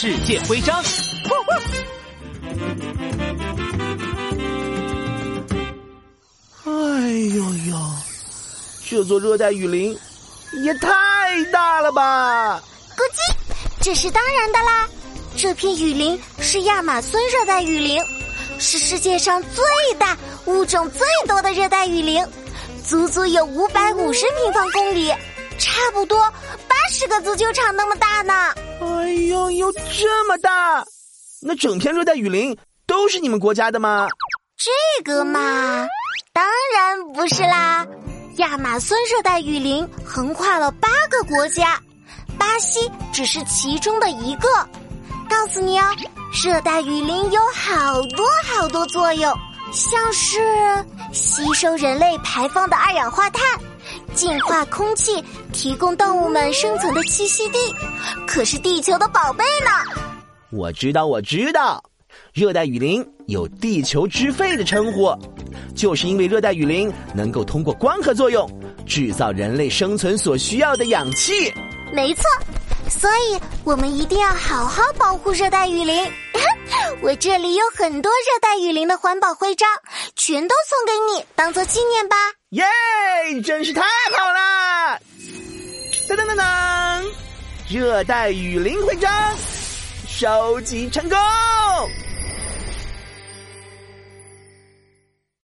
世界徽章。哎呦呦，这座热带雨林也太大了吧！咕叽，这是当然的啦。这片雨林是亚马孙热带雨林，是世界上最大、物种最多的热带雨林，足足有五百五十平方公里，差不多八十个足球场那么大呢。哎呦呦，这么大！那整片热带雨林都是你们国家的吗？这个嘛，当然不是啦。亚马孙热带雨林横跨了八个国家，巴西只是其中的一个。告诉你哦，热带雨林有好多好多作用，像是吸收人类排放的二氧化碳，净化空气，提供动物们生存的栖息地，可是地球的宝贝呢。我知道，我知道，热带雨林有“地球之肺”的称呼，就是因为热带雨林能够通过光合作用，制造人类生存所需要的氧气。没错。所以，我们一定要好好保护热带雨林。我这里有很多热带雨林的环保徽章，全都送给你，当做纪念吧。耶，真是太好了！噔噔噔噔，热带雨林徽章收集成功。